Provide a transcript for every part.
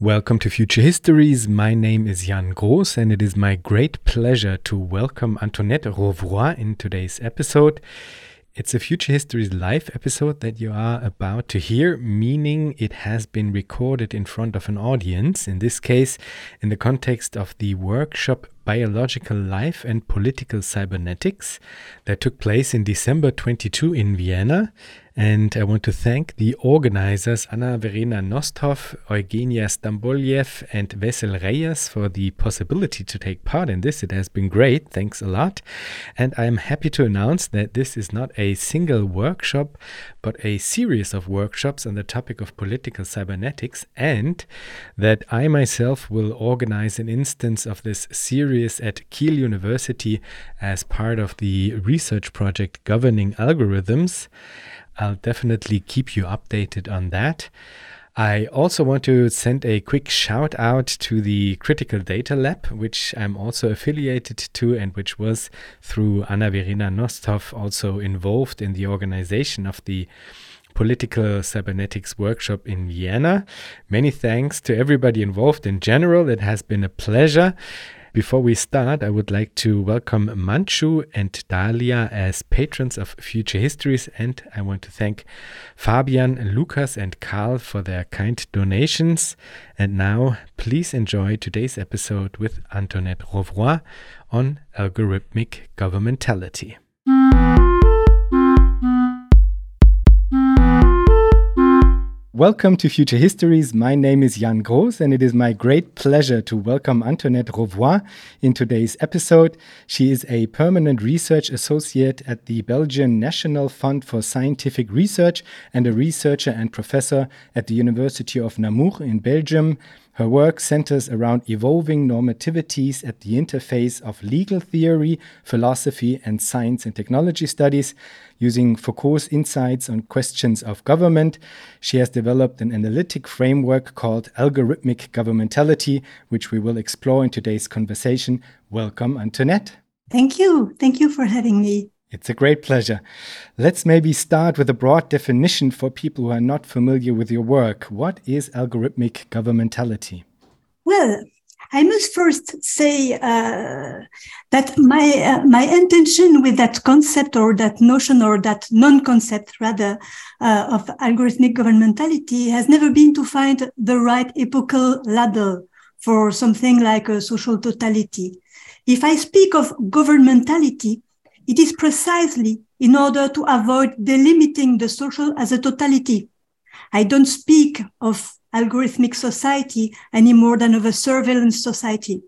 Welcome to Future Histories. My name is Jan Groß, and it is my great pleasure to welcome Antoinette Rouvroy in today's episode. It's a Future Histories live episode that you are about to hear, meaning it has been recorded in front of an audience, in this case, in the context of the workshop Biological Life and Political Cybernetics that took place in December 22 in Vienna and I want to thank the organizers Anna Verena Nosthoff, Eugenia Stamboliev, and Wessel Reijers for the possibility to take part in this. It has been great. Thanks a lot. And I am happy to announce that this is not a single workshop, but a series of workshops on the topic of political cybernetics, and that I myself will organize an instance of this series at Kiel University as part of the research project Governing Algorithms. I'll definitely keep you updated on that. I also want to send a quick shout out to the Critical Data Lab, which I'm also affiliated to and which was through Anna Verena Nosthoff also involved in the organization of the Political Cybernetics Workshop in Vienna. Many thanks to everybody involved in general. It has been a pleasure. Before we start, I would like to welcome Manchu and Dalia as patrons of Future Histories, and I want to thank Fabian, Lucas, and Karl for their kind donations. And now, please enjoy today's episode with Antoinette Rouvroy on algorithmic governmentality. Welcome to Future Histories. My name is Jan Groß, and it is my great pleasure to welcome Antoinette Rouvroy in today's episode. She is a permanent research associate at the Belgian National Fund for Scientific Research and a researcher and professor at the University of Namur in Belgium. Her work centers around evolving normativities at the interface of legal theory, philosophy, and science and technology studies. Using Foucault's insights on questions of government, she has developed an analytic framework called algorithmic governmentality, which we will explore in today's conversation. Welcome, Antoinette. Thank you. Thank you for having me. It's a great pleasure. Let's maybe start with a broad definition for people who are not familiar with your work. What is algorithmic governmentality? Well, I must first say uh, that my uh, my intention with that concept or that notion or that non-concept rather uh, of algorithmic governmentality has never been to find the right epochal label for something like a social totality. If I speak of governmentality, it is precisely in order to avoid delimiting the social as a totality. I don't speak of algorithmic society any more than of a surveillance society.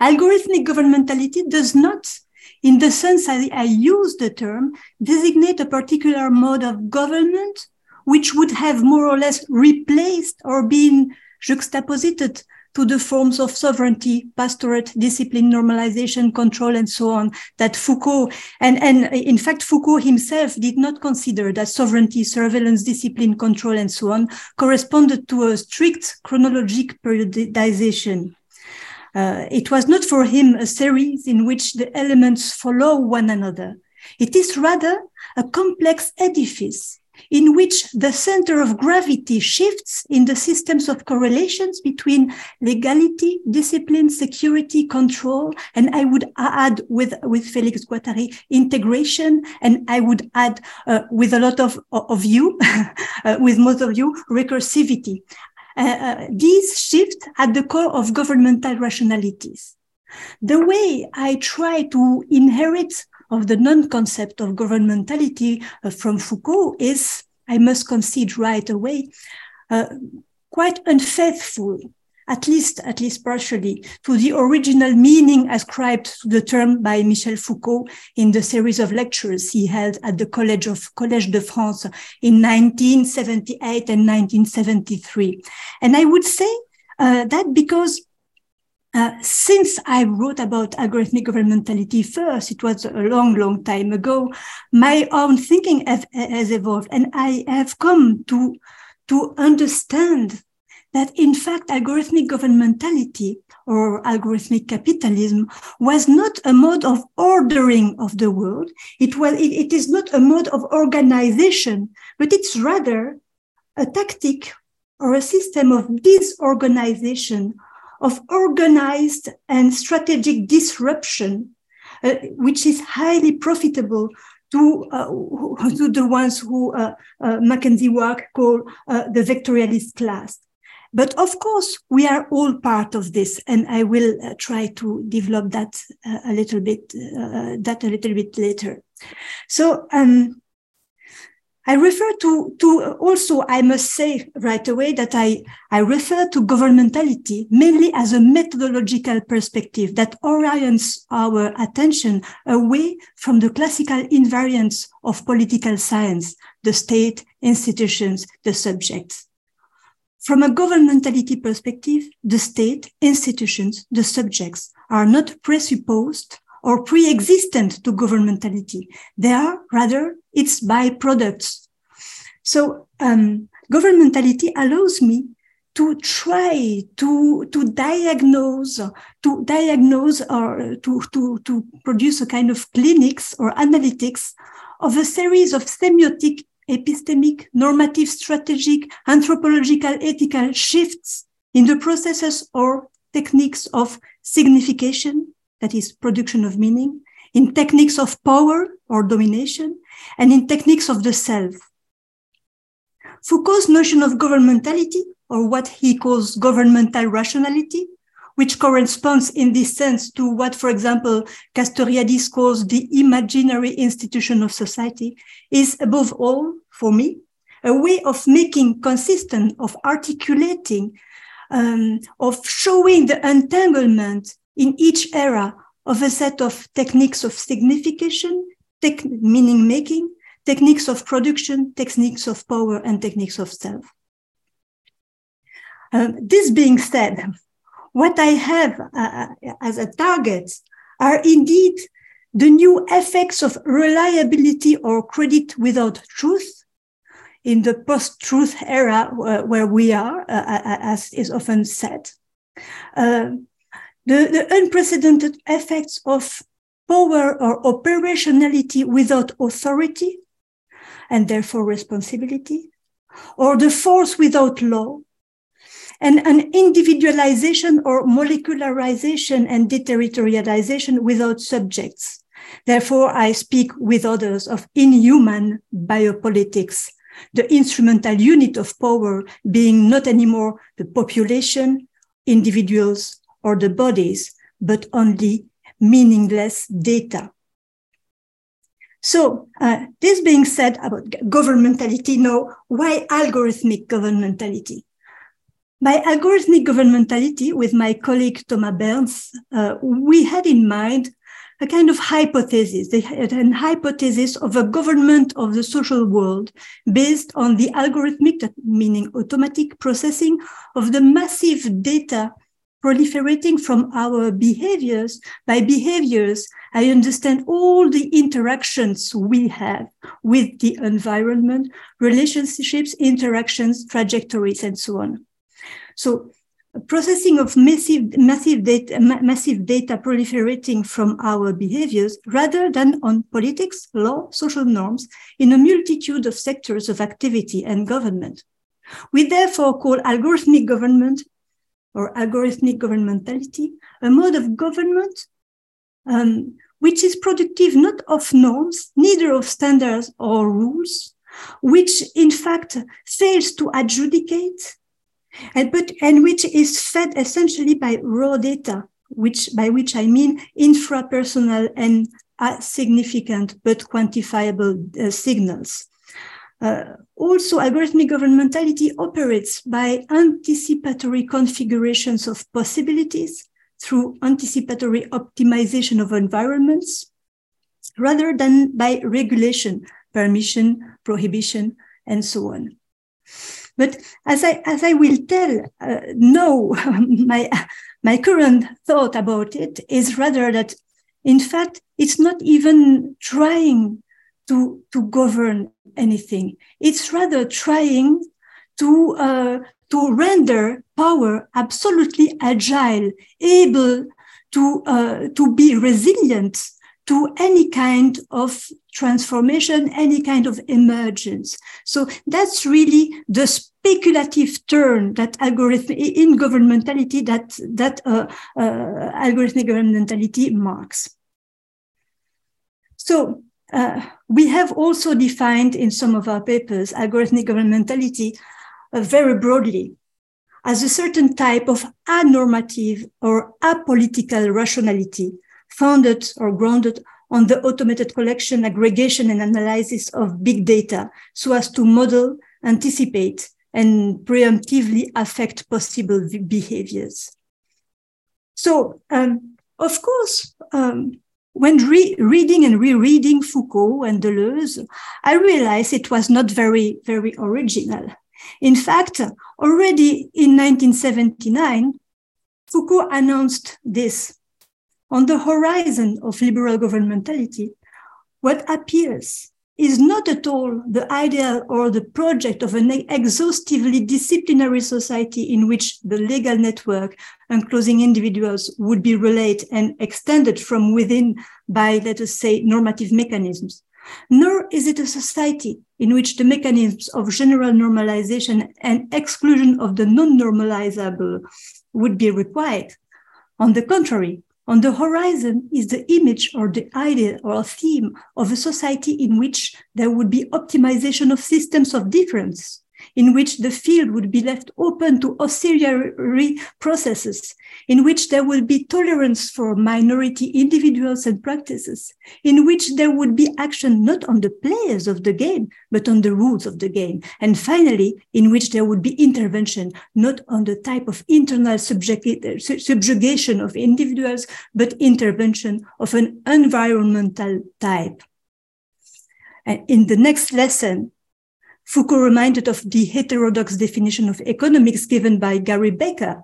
Algorithmic governmentality does not, in the sense I, I use the term, designate a particular mode of government which would have more or less replaced or been juxtaposed to the forms of sovereignty, pastorate, discipline, normalization, control, and so on that Foucault, and, and in fact, Foucault himself did not consider that sovereignty, surveillance, discipline, control, and so on corresponded to a strict chronologic periodization. Uh, it was not for him a series in which the elements follow one another. It is rather a complex edifice in which the center of gravity shifts in the systems of correlations between legality, discipline, security, control, and I would add with, with Felix Guattari, integration, and I would add uh, with a lot of, of you, uh, with most of you, recursivity. Uh, uh, these shift at the core of governmental rationalities. The way I try to inherit of the non-concept of governmentality uh, from Foucault is, I must concede right away, uh, quite unfaithful, at least, at least partially, to the original meaning ascribed to the term by Michel Foucault in the series of lectures he held at the College of Collège de France in 1978 and 1973. And I would say uh, that because uh, since I wrote about algorithmic governmentality first, it was a long, long time ago, my own thinking have, has evolved and I have come to, to understand that in fact, algorithmic governmentality or algorithmic capitalism was not a mode of ordering of the world. It was, it, it is not a mode of organization, but it's rather a tactic or a system of disorganization, of organized and strategic disruption, uh, which is highly profitable to, uh, to the ones who uh, uh McKenzie Wark call uh, the vectorialist class. But of course, we are all part of this, and I will uh, try to develop that uh, a little bit, uh, that a little bit later. So um, I refer to, to uh, also, I must say right away that I, I refer to governmentality mainly as a methodological perspective that orients our attention away from the classical invariants of political science, the state, institutions, the subjects. From a governmentality perspective, the state, institutions, the subjects are not presupposed or pre-existent to governmentality. They are rather its byproducts. So um, governmentality allows me to try to to diagnose to diagnose or to to to produce a kind of clinics or analytics of a series of semiotic epistemic, normative, strategic, anthropological, ethical shifts in the processes or techniques of signification, that is production of meaning, in techniques of power or domination, and in techniques of the self. Foucault's notion of governmentality, or what he calls governmental rationality, which corresponds in this sense to what, for example, Castoriadis calls the imaginary institution of society, is above all, for me, a way of making consistent, of articulating, um, of showing the entanglement in each era of a set of techniques of signification, tech, meaning making, techniques of production, techniques of power, and techniques of self. Um, this being said, what I have uh, as a target are indeed the new effects of reliability or credit without truth in the post-truth era where, where we are, uh, uh, uh as is often said. Uh, the, the unprecedented effects of power or operationality without authority and therefore responsibility, or the force without law, and an individualization or molecularization and deterritorialization without subjects. Therefore, I speak with others of inhuman biopolitics, the instrumental unit of power being not anymore the population, individuals, or the bodies, but only meaningless data. So, uh, this being said about governmentality, now, why algorithmic governmentality? By algorithmic governmentality, with my colleague Thomas Berns, uh, we had in mind a kind of hypothesis, an hypothesis of a government of the social world based on the algorithmic, meaning automatic processing of the massive data proliferating from our behaviors. By behaviors, I understand all the interactions we have with the environment, relationships, interactions, trajectories, and so on. So processing of massive, massive data, massive data proliferating from our behaviors rather than on politics, law, social norms in a multitude of sectors of activity and government. We therefore call algorithmic government or algorithmic governmentality a mode of government um, which is productive not of norms, neither of standards or rules, which in fact fails to adjudicate and but and which is fed essentially by raw data, which by which I mean infrapersonal and significant but quantifiable uh, signals. Uh, also, algorithmic governmentality operates by anticipatory configurations of possibilities through anticipatory optimization of environments rather than by regulation, permission, prohibition, and so on. But as I as I will tell, uh, no, my my current thought about it is rather that, in fact, it's not even trying to to govern anything. It's rather trying to uh, to render power absolutely agile, able to uh, to be resilient to any kind of transformation, any kind of emergence. So that's really the speculative turn that algorithm in governmentality that that uh, uh, algorithmic governmentality marks. So uh, we have also defined in some of our papers algorithmic governmentality uh, very broadly as a certain type of anormative or apolitical rationality founded or grounded on the automated collection, aggregation, and analysis of big data so as to model, anticipate, and preemptively affect possible behaviors. So, um, of course, um, when re- reading and rereading Foucault and Deleuze, I realized it was not very, very original. In fact, already in 1979, Foucault announced this. On the horizon of liberal governmentality, what appears is not at all the ideal or the project of an exhaustively disciplinary society in which the legal network enclosing individuals would be relayed and extended from within by, let us say, normative mechanisms. Nor is it a society in which the mechanisms of general normalization and exclusion of the non-normalizable would be required. On the contrary, on the horizon is the image or the idea or theme of a society in which there would be optimization of systems of difference, in which the field would be left open to auxiliary processes, in which there would be tolerance for minority individuals and practices, in which there would be action not on the players of the game, but on the rules of the game. And finally, in which there would be intervention not on the type of internal subjugation of individuals, but intervention of an environmental type. And in the next lesson, Foucault reminded of the heterodox definition of economics given by Gary Becker,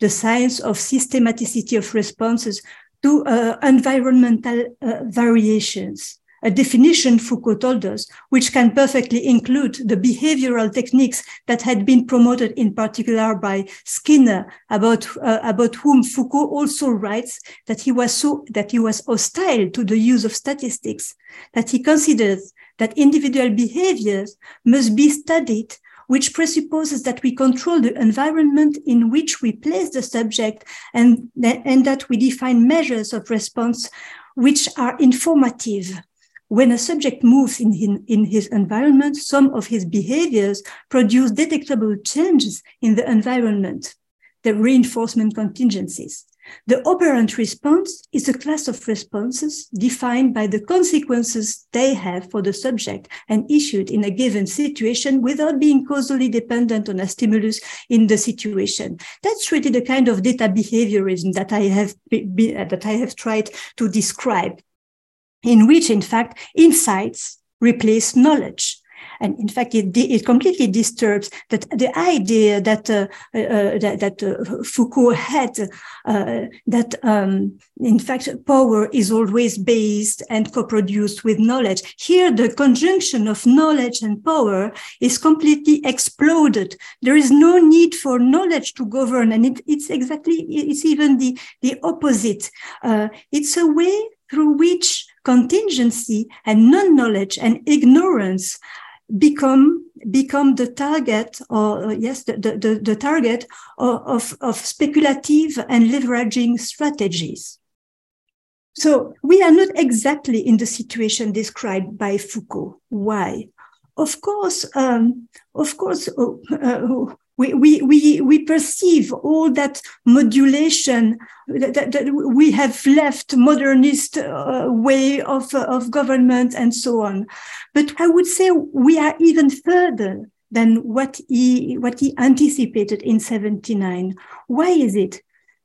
the science of systematicity of responses to uh, environmental uh, variations. A definition, Foucault told us, which can perfectly include the behavioral techniques that had been promoted in particular by Skinner, about, uh, about whom Foucault also writes that he was so, that he was hostile to the use of statistics, that he considers that individual behaviors must be studied, which presupposes that we control the environment in which we place the subject and, and that we define measures of response which are informative. When a subject moves in, in, in his environment, some of his behaviors produce detectable changes in the environment, the reinforcement contingencies. The operant response is a class of responses defined by the consequences they have for the subject and issued in a given situation without being causally dependent on a stimulus in the situation. That's really the kind of data behaviorism that I have be, that I have tried to describe, in which, in fact, insights replace knowledge. And in fact, it, it completely disturbs that the idea that uh, uh, that, that uh, Foucault had uh, that um, in fact power is always based and co-produced with knowledge. Here, the conjunction of knowledge and power is completely exploded. There is no need for knowledge to govern, and it, it's exactly it's even the the opposite. Uh, it's a way through which contingency and non-knowledge and ignorance become become the target or yes the, the, the target of, of speculative and leveraging strategies. So we are not exactly in the situation described by foucault. Why? Of course um, of course uh, uh, we, we, we, we perceive all that modulation that, that, that we have left modernist uh, way of, uh, of government and so on. But I would say we are even further than what he, what he anticipated in 79. Why is it?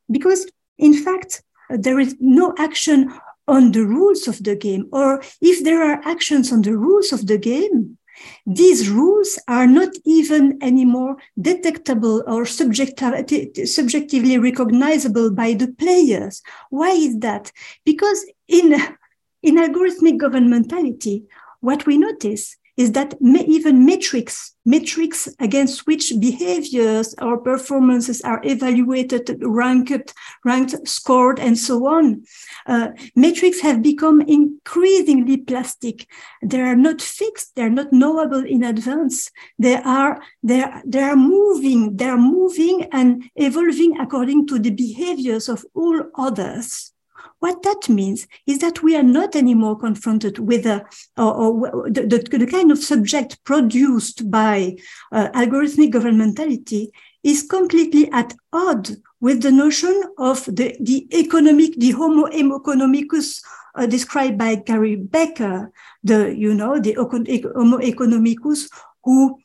Because in fact, there is no action on the rules of the game, or if there are actions on the rules of the game, these rules are not even anymore detectable or subjectively recognizable by the players. Why is that? Because in, in algorithmic governmentality, what we notice is that even metrics, metrics against which behaviors or performances are evaluated, ranked, ranked, scored, and so on, uh, metrics have become increasingly plastic. They are not fixed. They are not knowable in advance. They are they are, they are moving. They are moving and evolving according to the behaviors of all others. What that means is that we are not anymore confronted with a, or, or the, the, the, kind of subject produced by uh, algorithmic governmentality is completely at odds with the notion of the, the economic, the homo economicus uh, described by Gary Becker, the, you know, the homo economicus who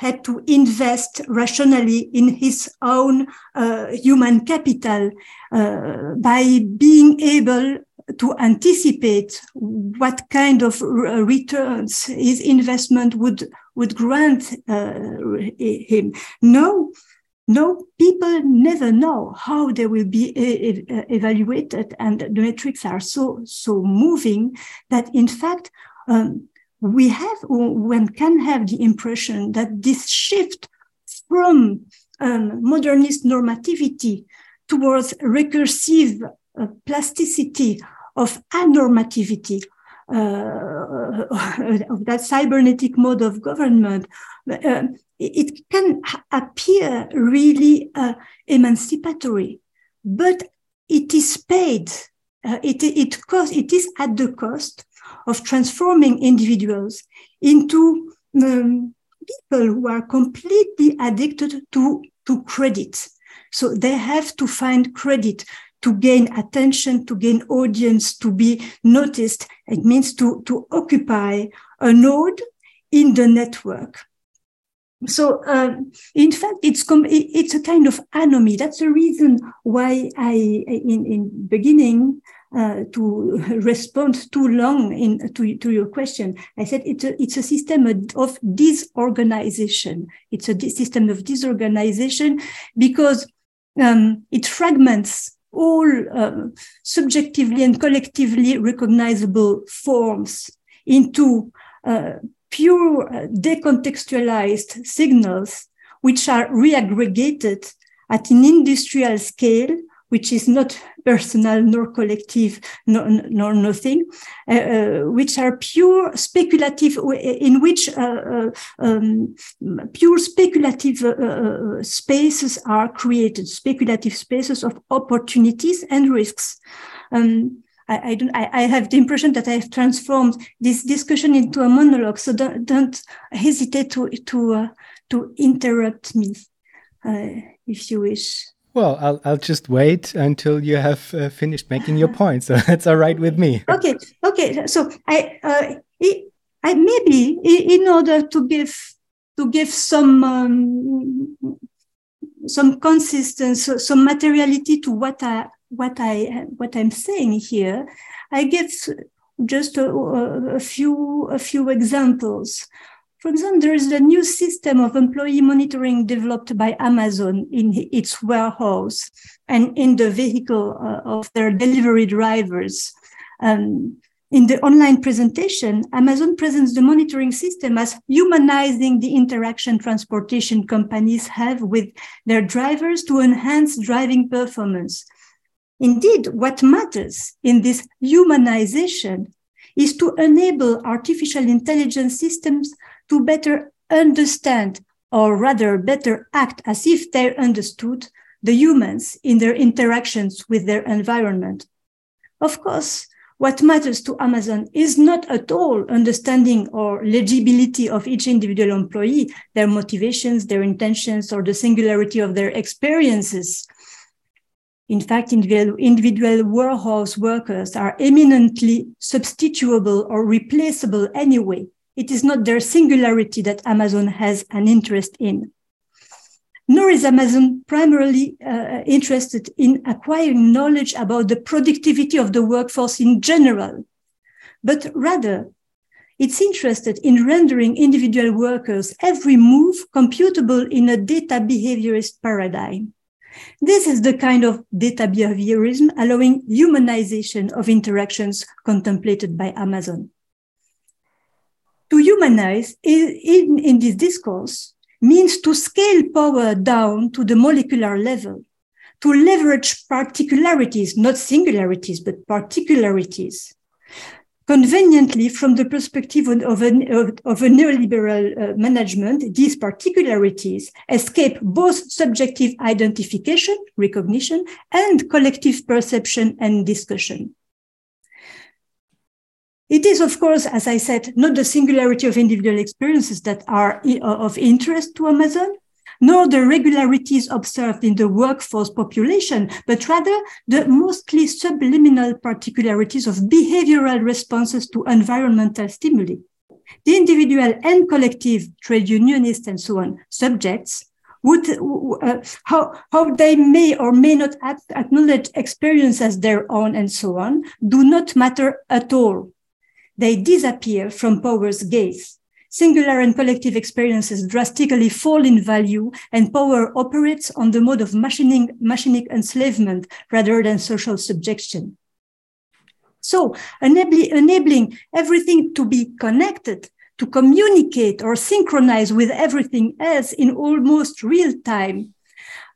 had to invest rationally in his own uh, human capital uh, by being able to anticipate what kind of returns his investment would would grant uh, him. No, no, people never know how they will be e evaluated, and the metrics are so so moving that, in fact, um, we have one can have the impression that this shift from um, modernist normativity towards recursive uh, plasticity of anormativity uh, of that cybernetic mode of government, uh, it can appear really uh, emancipatory, but it is paid. Uh, it, it, cost, it is at the cost of transforming individuals into um, people who are completely addicted to, to credit. So they have to find credit to gain attention, to gain audience, to be noticed. It means to, to occupy a node in the network. So, uh, in fact, it's it's a kind of anomy. That's the reason why I, in in beginning, uh, to respond too long in to, to your question. I said it's a, it's a system of disorganization. It's a system of disorganization because um, it fragments all uh, subjectively and collectively recognizable forms into uh, pure uh, decontextualized signals, which are reaggregated at an industrial scale which is not personal nor collective nor, nor nothing, uh, uh, which are pure speculative, in which uh, uh um, pure speculative uh, uh, spaces are created, speculative spaces of opportunities and risks. Um, I, don't. I, I, have the impression that I have transformed this discussion into a monologue. So don't, don't hesitate to to to interrupt me if you wish. Well, I'll, I'll just wait until you have uh, finished making your point. So that's all right with me. Okay. Okay. So I, uh, I maybe in order to give to give some um, some consistency, some materiality to what I what I what I'm saying here, I give just a, a few a few examples. For example, there is a new system of employee monitoring developed by Amazon in its warehouse and in the vehicle uh, of their delivery drivers. Um, in the online presentation, Amazon presents the monitoring system as humanizing the interaction transportation companies have with their drivers to enhance driving performance. Indeed, what matters in this humanization is to enable artificial intelligence systems to better understand, or rather better act as if they understood the humans in their interactions with their environment. Of course, what matters to Amazon is not at all understanding or legibility of each individual employee, their motivations, their intentions, or the singularity of their experiences. In fact, individual, individual warehouse workers are eminently substitutable or replaceable anyway, it is not their singularity that Amazon has an interest in. Nor is Amazon primarily uh, interested in acquiring knowledge about the productivity of the workforce in general, but rather it's interested in rendering individual workers every move computable in a data behaviorist paradigm. This is the kind of data behaviorism allowing humanization of interactions contemplated by Amazon. To humanize in, in, this discourse means to scale power down to the molecular level, to leverage particularities, not singularities, but particularities. Conveniently, from the perspective of, a, of a neoliberal uh, management, these particularities escape both subjective identification, recognition, and collective perception and discussion. It is, of course, as I said, not the singularity of individual experiences that are of interest to Amazon, nor the regularities observed in the workforce population, but rather the mostly subliminal particularities of behavioral responses to environmental stimuli. The individual and collective, trade unionist and so on, subjects would uh, how how they may or may not acknowledge experience as their own and so on do not matter at all they disappear from power's gaze. Singular and collective experiences drastically fall in value, and power operates on the mode of machining, machinic enslavement rather than social subjection. So, enabling, enabling everything to be connected, to communicate or synchronize with everything else in almost real time,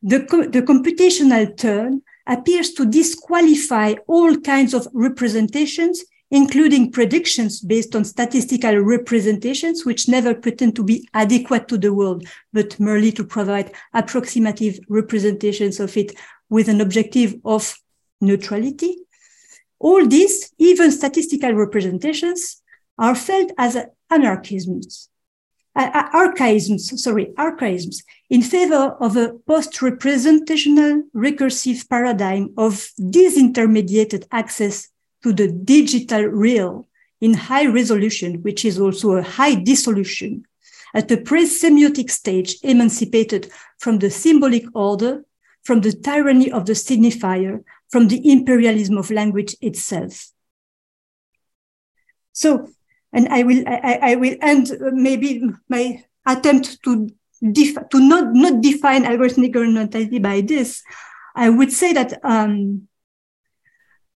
the, the computational turn appears to disqualify all kinds of representations including predictions based on statistical representations, which never pretend to be adequate to the world, but merely to provide approximative representations of it with an objective of neutrality. All these, even statistical representations, are felt as anarchisms, uh, archaisms, sorry, archaisms, in favor of a post-representational recursive paradigm of disintermediated access to the digital real in high resolution, which is also a high dissolution, at a pre-semiotic stage emancipated from the symbolic order, from the tyranny of the signifier, from the imperialism of language itself. So, and I will, I, I will end uh, maybe my attempt to to not, not define algorithmic governmentality by this. I would say that um,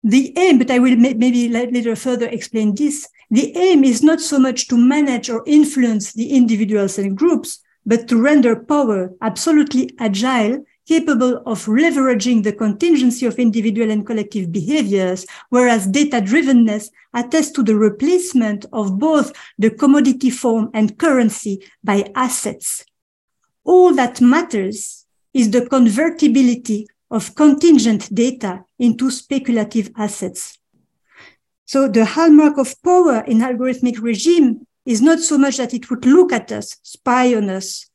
the aim, but I will maybe later further explain this. The aim is not so much to manage or influence the individuals and groups, but to render power absolutely agile, capable of leveraging the contingency of individual and collective behaviors, whereas data drivenness attests to the replacement of both the commodity form and currency by assets. All that matters is the convertibility of contingent data into speculative assets. So the hallmark of power in algorithmic regime is not so much that it would look at us, spy on us,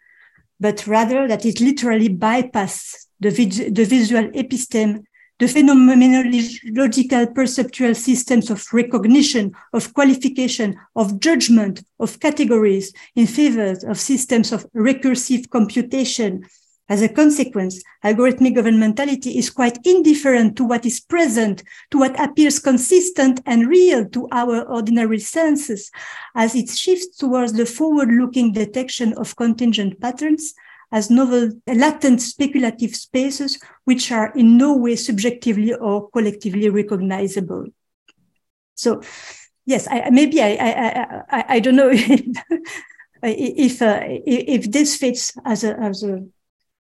but rather that it literally bypasses the, the visual episteme, the phenomenological perceptual systems of recognition, of qualification, of judgment, of categories in favor of systems of recursive computation, as a consequence, algorithmic governmentality is quite indifferent to what is present, to what appears consistent and real to our ordinary senses, as it shifts towards the forward-looking detection of contingent patterns as novel, latent speculative spaces, which are in no way subjectively or collectively recognizable. So, yes, I, maybe I, I, I, I don't know if, uh, if this fits as a, as a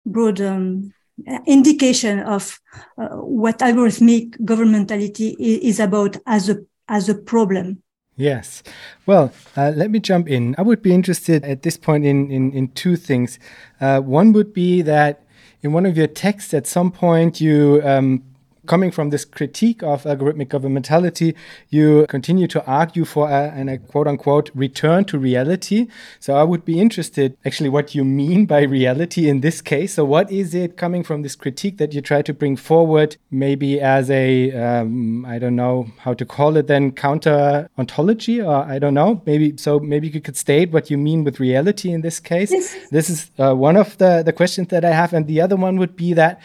broad um, indication of uh, what algorithmic governmentality is about as a as a problem. Yes. Well, uh, let me jump in. I would be interested at this point in, in, in two things. Uh, one would be that in one of your texts, at some point, you um, coming from this critique of algorithmic governmentality, you continue to argue for a, and a quote unquote return to reality. So I would be interested actually what you mean by reality in this case. So what is it coming from this critique that you try to bring forward, maybe as a um, I don't know how to call it then counter ontology or I don't know maybe so maybe you could state what you mean with reality in this case. This is uh, one of the the questions that I have, and the other one would be that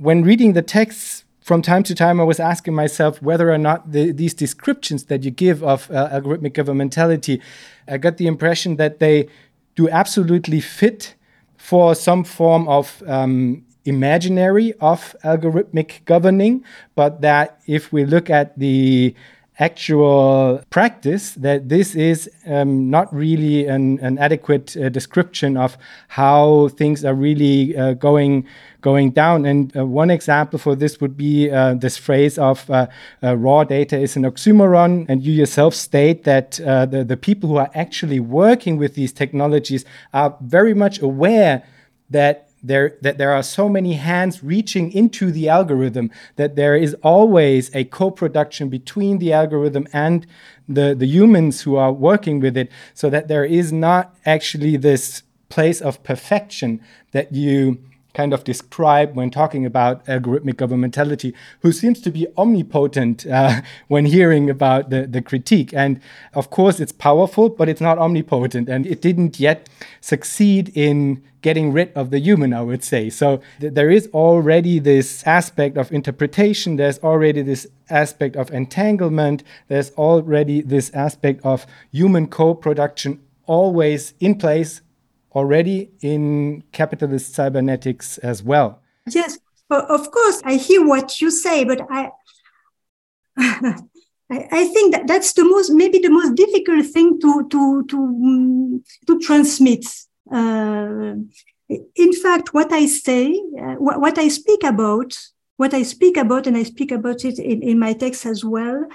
when reading the texts from time to time, I was asking myself whether or not the, these descriptions that you give of uh, algorithmic governmentality, I got the impression that they do absolutely fit for some form of um, imaginary of algorithmic governing, but that if we look at the actual practice that this is um, not really an, an adequate uh, description of how things are really uh, going going down. And uh, one example for this would be uh, this phrase of uh, uh, raw data is an oxymoron. And you yourself state that the, the people who are actually working with these technologies are very much aware that there that there are so many hands reaching into the algorithm that there is always a co-production between the algorithm and the the humans who are working with it so that there is not actually this place of perfection that you kind of describe when talking about algorithmic governmentality, who seems to be omnipotent uh, when hearing about the, the critique. And of course, it's powerful, but it's not omnipotent. And it didn't yet succeed in getting rid of the human, I would say. So th there is already this aspect of interpretation, there's already this aspect of entanglement, there's already this aspect of human co production always in place already in capitalist cybernetics as well. Yes, of course, I hear what you say, but I. I think that that's the most, maybe the most difficult thing to to to um, to transmit. Uh, in fact, what I say, uh, what, what, I speak about, what I speak about, and I speak about it in, in my text as well,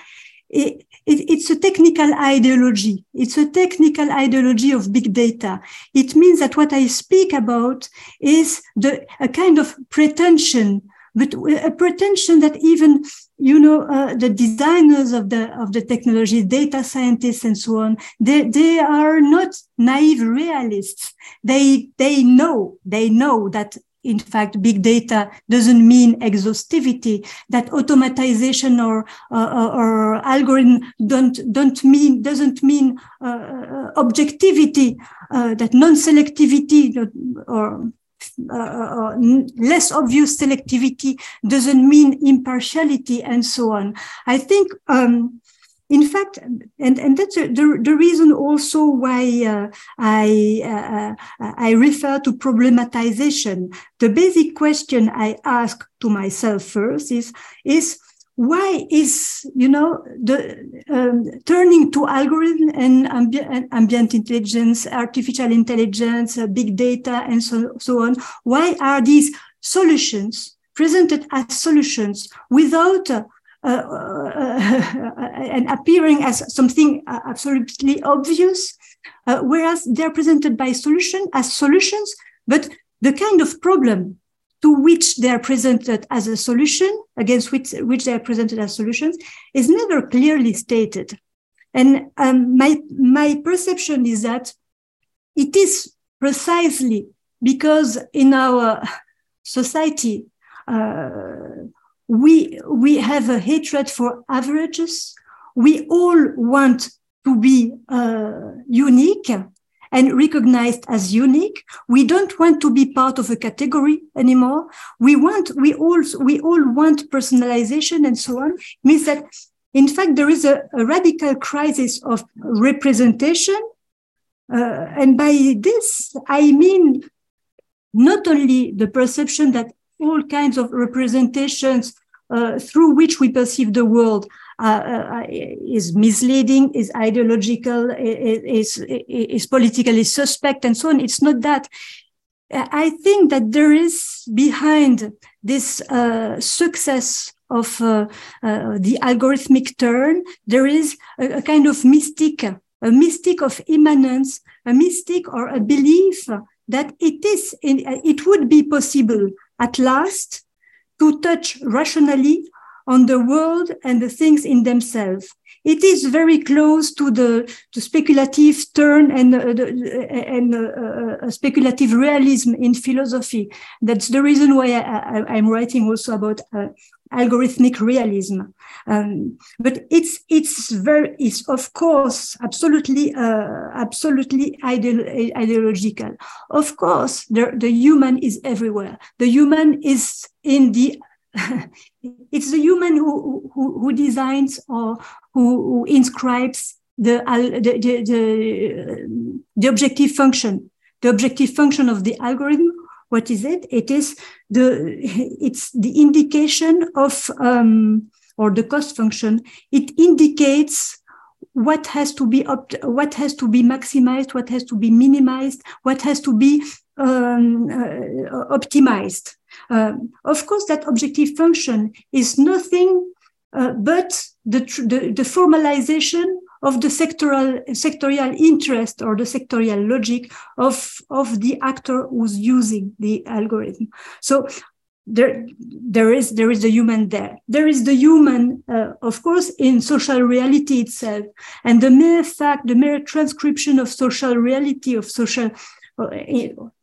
it, it, it's a technical ideology. It's a technical ideology of big data. It means that what I speak about is the a kind of pretension, but a pretension that even you know uh, the designers of the of the technology, data scientists, and so on, they they are not naive realists. They they know they know that in fact, big data doesn't mean exhaustivity, that automatization or, uh, or algorithm don't, don't mean, doesn't mean uh, uh objectivity, uh, that non-selectivity or uh, uh less obvious selectivity doesn't mean impartiality and so on. I think um, in fact, and, and that's the, the reason also why uh, I, uh, uh, I refer to problematization. The basic question I ask to myself first is, is why is, you know, the um, turning to algorithm and ambi ambient intelligence, artificial intelligence, uh, big data, and so, so on, why are these solutions presented as solutions without and appearing as something uh, absolutely obvious, whereas they're presented by solution as solutions, but the kind of problem to which they are presented as a solution, against which, which they are presented as solutions, is never clearly stated. And um, my, my perception is that it is precisely because in our society, uh, we we have a hatred for averages. We all want to be uh, unique and recognized as unique. We don't want to be part of a category anymore. We want we all we all want personalization and so on. It means that in fact there is a, a radical crisis of representation, uh, and by this I mean not only the perception that all kinds of representations uh, through which we perceive the world uh, uh, is misleading, is ideological, is, is politically suspect, and so on. It's not that. I think that there is behind this uh, success of uh, uh, the algorithmic turn, there is a, a, kind of mystic, a mystic of immanence, a mystic or a belief that it is, in, it would be possible at last to touch rationally on the world and the things in themselves. It is very close to the speculative turn and uh, and uh, uh, speculative realism in philosophy. That's the reason why I, am writing also about uh, algorithmic realism. Um, but it's it's very it's of course absolutely uh, absolutely ideolo ideological. Of course, the the human is everywhere. The human is in the it's the human who, who, who designs or who, who inscribes the, the, the, the, objective function. The objective function of the algorithm, what is it? It is the, it's the indication of, um, or the cost function, it indicates what has to be what has to be maximized, what has to be minimized, what has to be um, uh, optimized. Uh, of course, that objective function is nothing uh, but the, the, the, formalization of the sectoral sectorial interest or the sectorial logic of, of the actor who's using the algorithm. So there, there is there is the human there. There is the human, uh, of course, in social reality itself, and the mere fact, the mere transcription of social reality, of social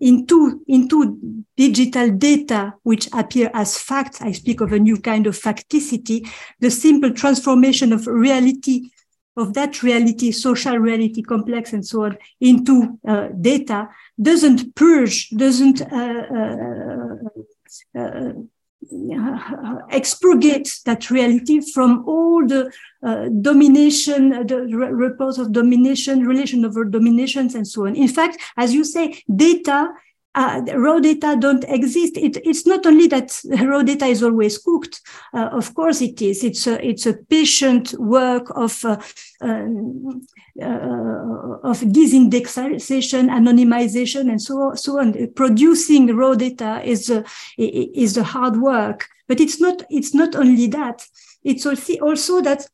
into into digital data which appear as facts i speak of a new kind of facticity the simple transformation of reality of that reality social reality complex and so on into uh, data doesn't purge doesn't uh, uh, uh expurgate that reality from all the uh, domination, uh, the reports of domination, relation over dominations, and so on. In fact, as you say, data uh, raw data don't exist. It, it's not only that raw data is always cooked. Uh, of course, it is. It's a it's a patient work of uh, um, uh of disindexation, anonymization, and so so on. Producing raw data is a, is a hard work, but it's not it's not only that. It's also also that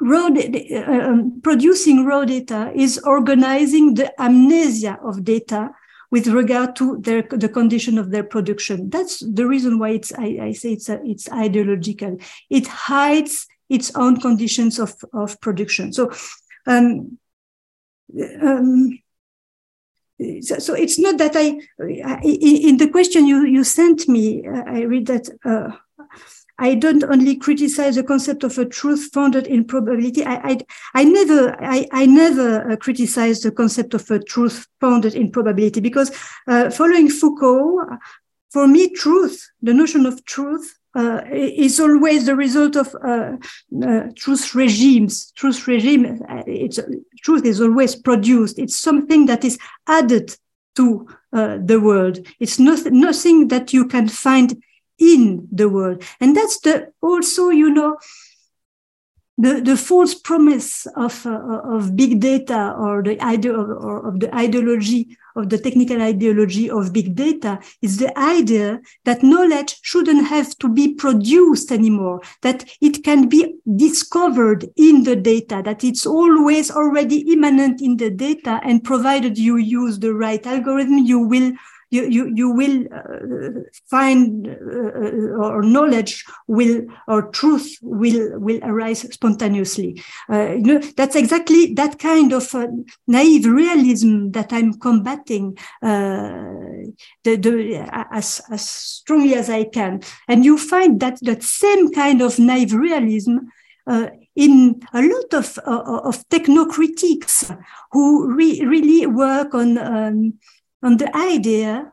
raw uh, um, producing raw data is organizing the amnesia of data with regard to their, the condition of their production. That's the reason why it's, I, I say it's, a, it's ideological. It hides its own conditions of, of production. So, um, um, so, it's not that I, in the question you, you sent me, I read that uh, I don't only criticize the concept of a truth founded in probability. I, I, I never, I, I never uh, criticize the concept of a truth founded in probability because uh, following Foucault, for me, truth, the notion of truth, uh, is always the result of uh, uh, truth regimes. Truth regime, uh, it's truth is always produced. It's something that is added to uh, the world. It's not, nothing that you can find in the world. And that's the also, you know, the, the false promise of, uh, of big data or the idea of, or of the ideology of the technical ideology of big data is the idea that knowledge shouldn't have to be produced anymore, that it can be discovered in the data, that it's always already immanent in the data. And provided you use the right algorithm, you will you you you will uh, find uh, or knowledge will or truth will will arise spontaneously. Uh, you know that's exactly that kind of uh, naive realism that i'm combating uh, the, the as as strongly as i can. And you find that that same kind of naive realism uh, in a lot of uh, of technocritics who re really work on um, on the idea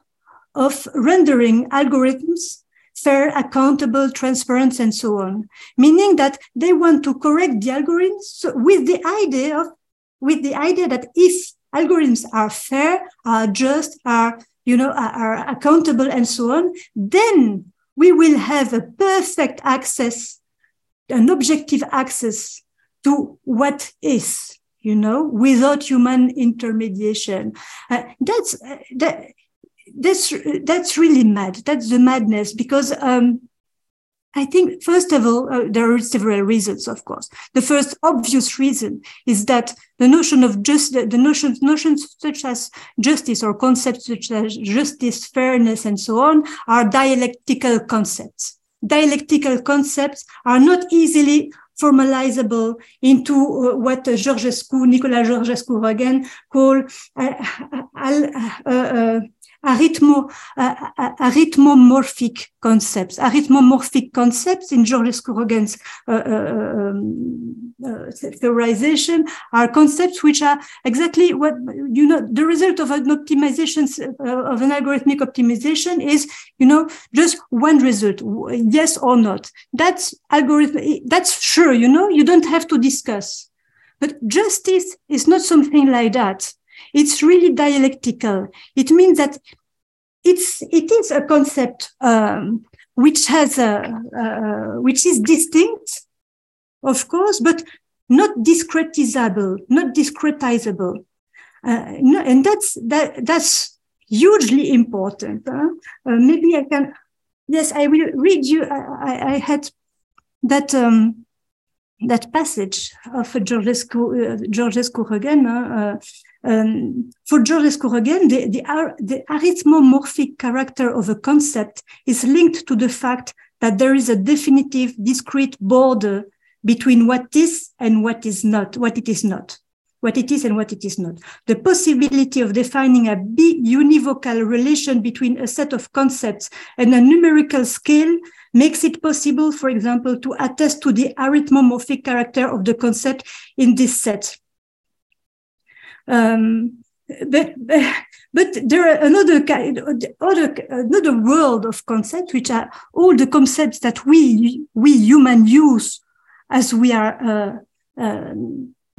of rendering algorithms fair, accountable, transparent, and so on, meaning that they want to correct the algorithms with the idea of, with the idea that if algorithms are fair, are just, are, you know, are, are accountable and so on, then we will have a perfect access, an objective access to what is you know, without human intermediation. Uh, that's uh, that, that's that's really mad. That's the madness because um, I think first of all uh, there are several reasons. Of course, the first obvious reason is that the notion of just the, the notions notions such as justice or concepts such as justice, fairness, and so on are dialectical concepts. Dialectical concepts are not easily formalizable into uh, what Georgescu, Nicolas Georgescu-Roegen call uh, uh, uh arithmo, uh, arithmomorphic concepts. Arithmomorphic concepts in Georgescu-Roegen's uh, uh, um, uh, theorization are concepts which are exactly what, you know, the result of an optimization, uh, of an algorithmic optimization is, you know, just one result, yes or not. That's algorithm, that's sure, you know, you don't have to discuss. But justice is not something like that. It's really dialectical. It means that it's it is a concept um, which has a uh, which is distinct, of course, but not discretizable, not discretizable, uh, and that's that that's hugely important. Huh? Uh, maybe I can. Yes, I will read you. I, I had that. Um, that passage of Georgescu, uh, Georgescu-Roegen, uh, um, for Georgescu-Roegen, the, the, the arithmomorphic character of a concept is linked to the fact that there is a definitive discrete border between what is and what is not, what it is not, what it is and what it is not. The possibility of defining a univocal relation between a set of concepts and a numerical scale makes it possible, for example, to attest to the arithmomorphic character of the concept in this set. Um, but, but there are another kind, other, another world of concepts, which are all the concepts that we, we human use as we are, uh, uh,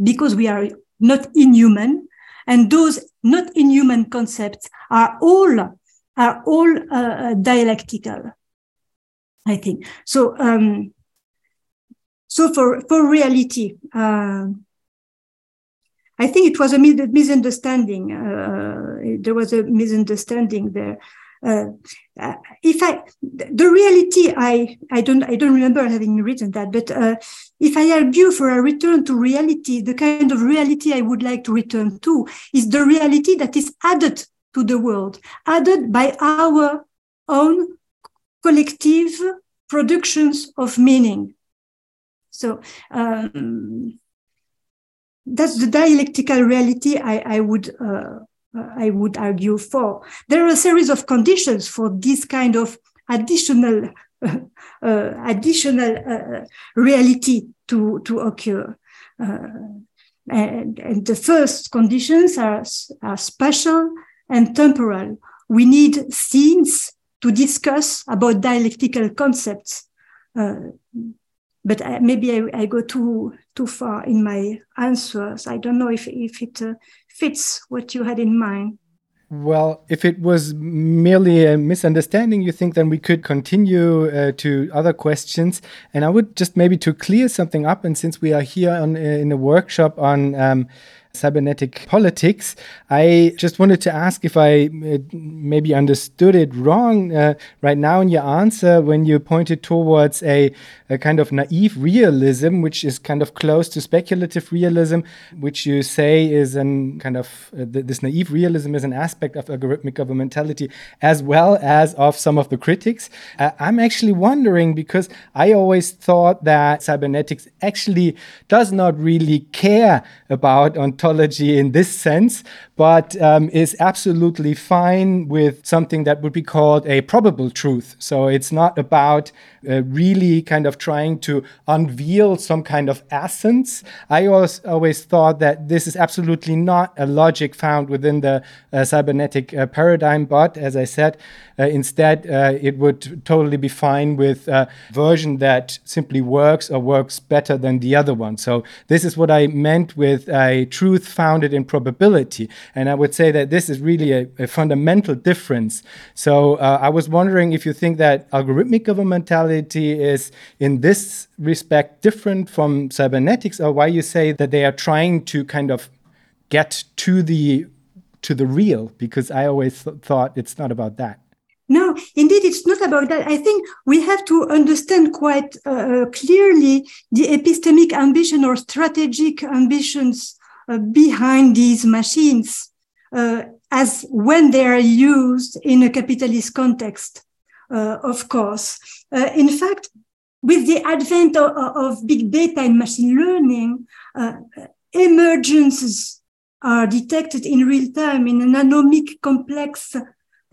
because we are not inhuman. And those not inhuman concepts are all, are all uh, dialectical. I think. So, um, so for, for reality, uh, I think it was a misunderstanding. Uh, there was a misunderstanding there. Uh, uh, if I, the reality, I, I don't, I don't remember having written that, but uh, if I argue for a return to reality, the kind of reality I would like to return to is the reality that is added to the world, added by our own collective productions of meaning. So um, that's the dialectical reality I, I would uh, I would argue for. There are a series of conditions for this kind of additional uh, additional uh, reality to to occur. Uh, and, and, the first conditions are, are spatial and temporal. We need scenes to discuss about dialectical concepts. Uh, but I, maybe I, I, go too too far in my answers. I don't know if if it uh, fits what you had in mind. Well, if it was merely a misunderstanding, you think then we could continue uh, to other questions. And I would just maybe to clear something up. And since we are here on, uh, in a workshop on um, cybernetic politics. I just wanted to ask if I uh, maybe understood it wrong uh, right now in your answer when you pointed towards a, a, kind of naive realism, which is kind of close to speculative realism, which you say is an kind of uh, th this naive realism is an aspect of algorithmic governmentality as well as of some of the critics. Uh, I'm actually wondering because I always thought that cybernetics actually does not really care about on in this sense, but um, is absolutely fine with something that would be called a probable truth. So it's not about uh, really kind of trying to unveil some kind of essence. I always, always thought that this is absolutely not a logic found within the uh, cybernetic uh, paradigm, but as I said, uh, instead, uh, it would totally be fine with a version that simply works or works better than the other one. So this is what I meant with a truth founded in probability. And I would say that this is really a, a fundamental difference. So uh, I was wondering if you think that algorithmic governmentality is, in this respect, different from cybernetics, or why you say that they are trying to kind of get to the to the real because i always th thought it's not about that no, indeed, it's not about that. I think we have to understand quite uh, clearly the epistemic ambition or strategic ambitions uh, behind these machines uh, as when they are used in a capitalist context, uh, of course. Uh, in fact, with the advent of, of, big data and machine learning, uh, emergences are detected in real time in an anomic complex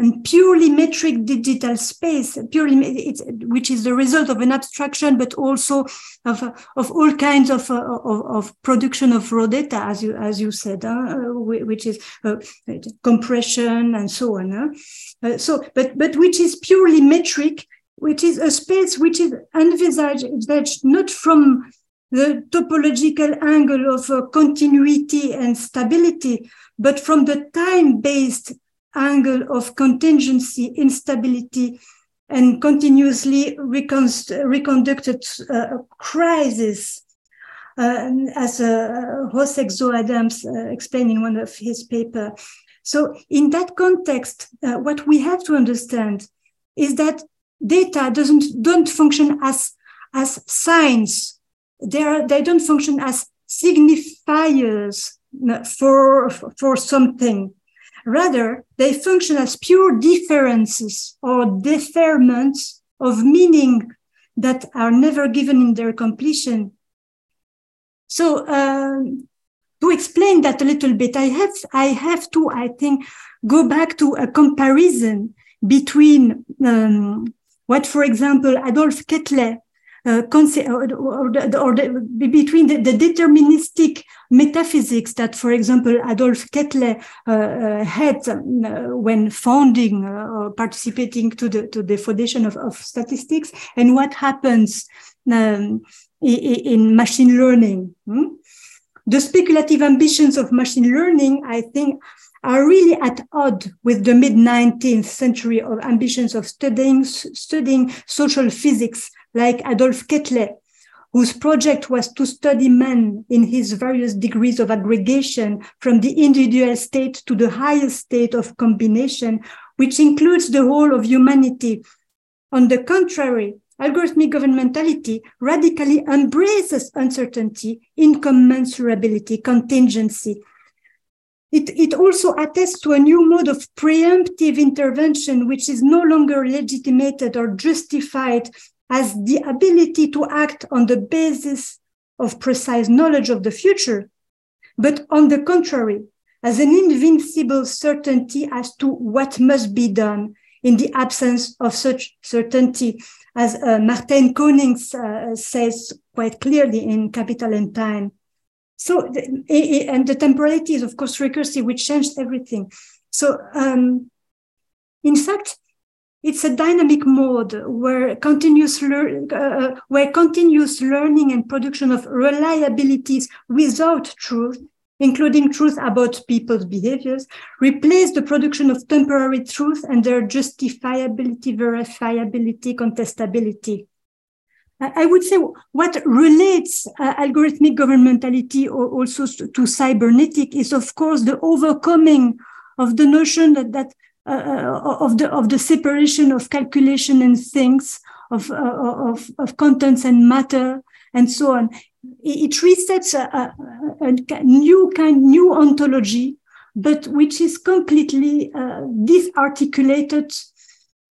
and purely metric digital space, purely which is the result of an abstraction, but also of, of all kinds of, of, of production of raw data, as you as you said, uh, which is uh, compression and so on. Uh, so, but but which is purely metric, which is a space which is envisaged not from the topological angle of uh, continuity and stability, but from the time-based angle of contingency, instability, and continuously reconducted uh, crisis, uh, as uh, Jose Xo Adams uh, explained in one of his papers. So, in that context, uh, what we have to understand is that data doesn't don't function as as signs. They are, they don't function as signifiers for for something. Rather, they function as pure differences or deferments of meaning that are never given in their completion. So, um, to explain that a little bit, I have I have to I think go back to a comparison between um, what, for example, Adolphe Quetelet uh, or, or, the, or the, between the, the, deterministic metaphysics that, for example, Adolphe Quetelet uh, uh, had um, uh, when founding uh, or participating to the to the foundation of, of statistics, and what happens um, in, in, machine learning. Hmm? The speculative ambitions of machine learning, I think, are really at odds with the mid 19th century of ambitions of studying, studying social physics like Adolphe Quetelet, whose project was to study man in his various degrees of aggregation from the individual state to the highest state of combination, which includes the whole of humanity. On the contrary, algorithmic governmentality radically embraces uncertainty, incommensurability, contingency. It, it also attests to a new mode of preemptive intervention, which is no longer legitimated or justified as the ability to act on the basis of precise knowledge of the future, but on the contrary, as an invincible certainty as to what must be done in the absence of such certainty, as uh, Martijn Konings uh, says quite clearly in Capital and Time. So, and the temporality is, of course, recursive, which changed everything. So, um, in fact, it's a dynamic mode where continuous lear- uh, where continuous learning and production of reliabilities without truth including truth about people's behaviors replace the production of temporary truth and their justifiability verifiability contestability. I would say what relates uh, algorithmic governmentality also to cybernetic is, of course, the overcoming of the notion that, that uh, uh, of the of the separation of calculation and things, of uh, of, of contents and matter, and so on. It, it resets a, a, a, new kind, new ontology, but which is completely uh, disarticulated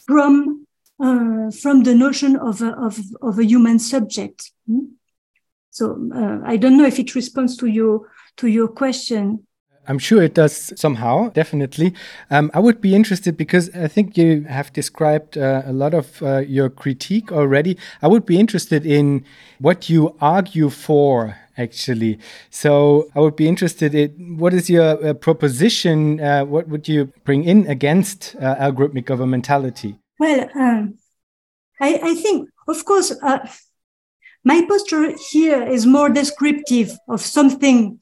from uh, from the notion of a, of, of a human subject. Hmm? So uh, I don't know if it responds to your to your question. I'm sure it does somehow, definitely. Um, I would be interested because I think you have described uh, a lot of uh, your critique already. I would be interested in what you argue for, actually. So I would be interested in what is your uh, proposition? Uh, what would you bring in against uh, algorithmic governmentality? Well, um, I, I, think, of course, uh, my posture here is more descriptive of something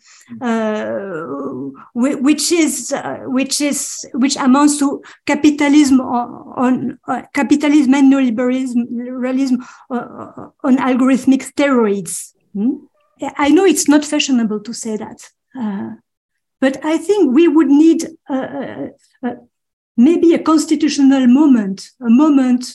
which is uh, which is which amounts to capitalism on, on uh, capitalism and neoliberalism uh, on algorithmic steroids. Hmm? I know it's not fashionable to say that, uh, but I think we would need uh, maybe a constitutional moment, a moment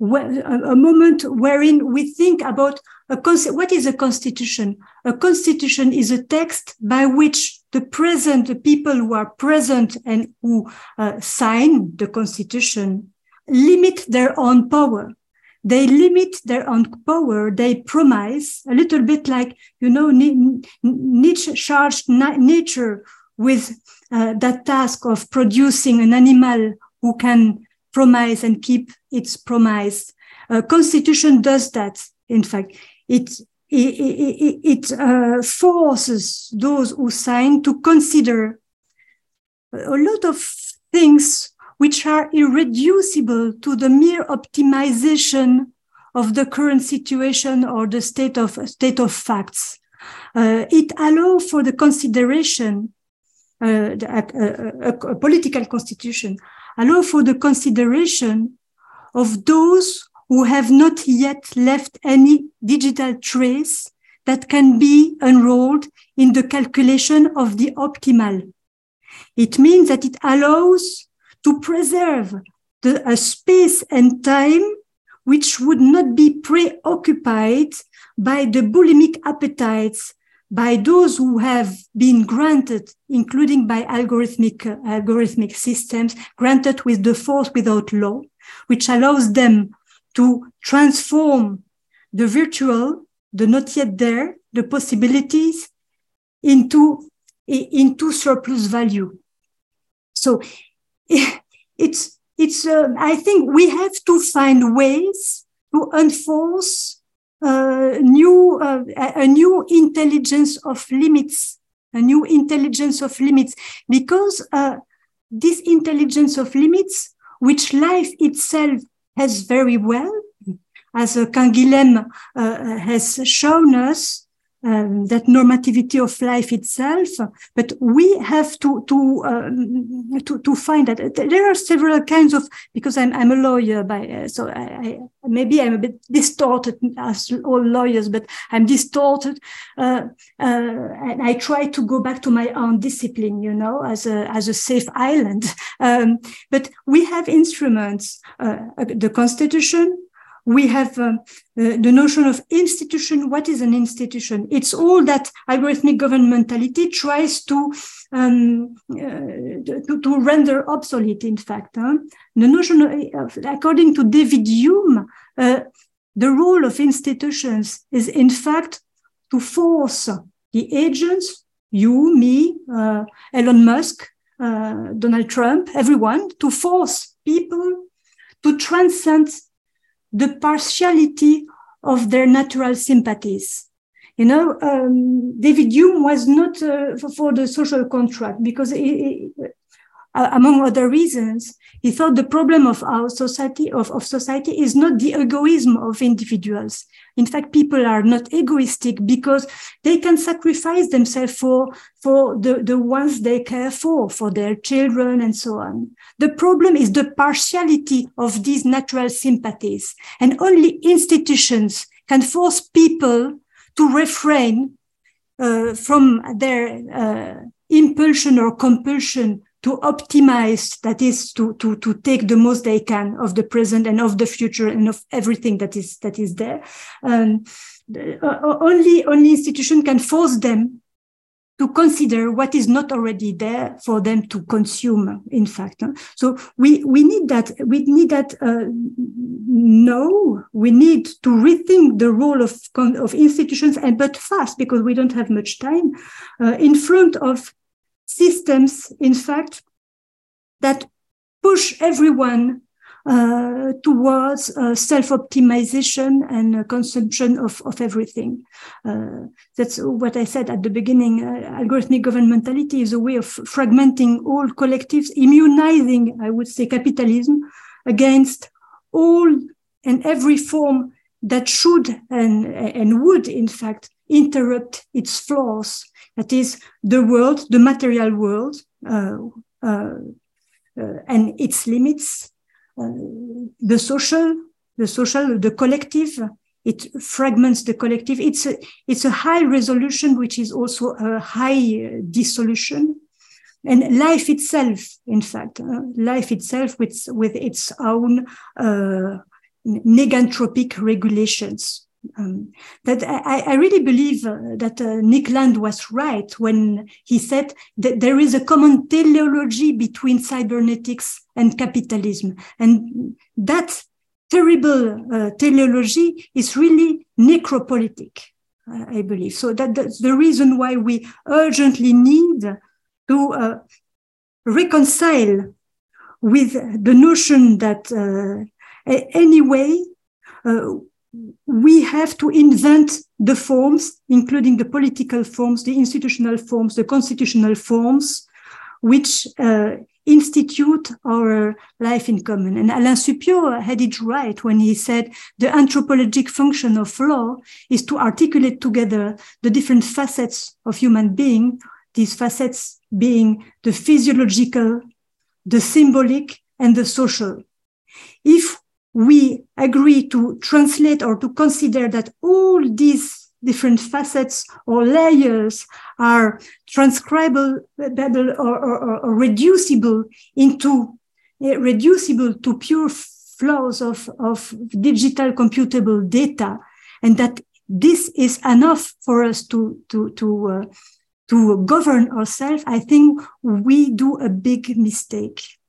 a moment wherein we think about a what is a constitution? A constitution is a text by which the present, the people who are present and who uh, sign the constitution limit their own power. They limit their own power. They promise a little bit like, you know, Nietzsche charged nature with uh, that task of producing an animal who can promise and keep its promise. Uh, Constitution does that. In fact, it it, it, it uh, forces those who sign to consider a lot of things which are irreducible to the mere optimization of the current situation or the state of state of facts. Uh, it allows for the consideration a, a, a, political constitution, allow for the consideration of those who have not yet left any digital trace that can be enrolled in the calculation of the optimal. It means that it allows to preserve the, a space and time which would not be preoccupied by the bulimic appetites by those who have been granted, including by algorithmic, uh, algorithmic systems, granted with the force without law, which allows them to transform the virtual, the not yet there, the possibilities into, into surplus value. So it's, it's, uh, I think we have to find ways to enforce uh, new, uh, a new intelligence of limits, a new intelligence of limits, because uh, this intelligence of limits, which life itself has very well, as uh, Canguilhem has shown us, um, that normativity of life itself, but we have to to um, to, to find that there are several kinds of because I'm I'm a lawyer by uh, so I, I, maybe I'm a bit distorted as all lawyers, but I'm distorted, uh, uh, and I try to go back to my own discipline, you know, as a as a safe island. Um, but we have instruments, uh, the Constitution, we have uh, uh, the notion of institution. What is an institution? It's all that algorithmic governmentality tries to um, uh, to, to, render obsolete. In fact, huh? the notion, of, according to David Hume, uh, the role of institutions is in fact to force the agents, you, me, uh, Elon Musk, uh, Donald Trump, everyone, to force people to transcend the partiality of their natural sympathies. You know, um, David Hume was not uh, for, the social contract because he, uh, among other reasons, he thought the problem of our society of, of society is not the egoism of individuals. In fact, people are not egoistic because they can sacrifice themselves for, for the, the ones they care for, for their children and so on. The problem is the partiality of these natural sympathies. And only institutions can force people to refrain uh, from their uh, impulsion or compulsion to optimize that is to to to take the most they can of the present and of the future and of everything that is that is there. Um, uh, only only institution can force them to consider what is not already there for them to consume in fact so we we need that we need that uh, no we need to rethink the role of of institutions and but fast because we don't have much time uh, in front of systems, in fact, that push everyone uh, towards uh, self-optimization and uh, consumption of, of everything. Uh, that's what I said at the beginning. Uh, algorithmic governmentality is a way of fragmenting all collectives, immunizing, I would say, capitalism against all and every form that should and, and would, in fact, interrupt its flaws that is the world, the material world, uh, uh, uh, and its limits, the social, the social, the collective. It fragments the collective. It's a, it's a high resolution, which is also a high dissolution and life itself, in fact, uh, life itself with, with its own uh, neganthropic regulations. Um, that I, I, really believe uh, that uh, Nick Land was right when he said that there is a common teleology between cybernetics and capitalism. And that terrible uh, teleology is really necropolitic, uh, I believe. So that, that's the reason why we urgently need to uh, reconcile with the notion that uh, anyway, we have to invent the forms, including the political forms, the institutional forms, the constitutional forms, which uh, institute our life in common. And Alain Supiot had it right when he said the anthropologic function of law is to articulate together the different facets of human being these facets being the physiological, the symbolic, and the social. If we agree to translate or to consider that all these different facets or layers are transcribable or, or, or reducible into uh, reducible to pure flows of, of digital computable data and that this is enough for us to to to uh, to govern ourselves i think we do a big mistake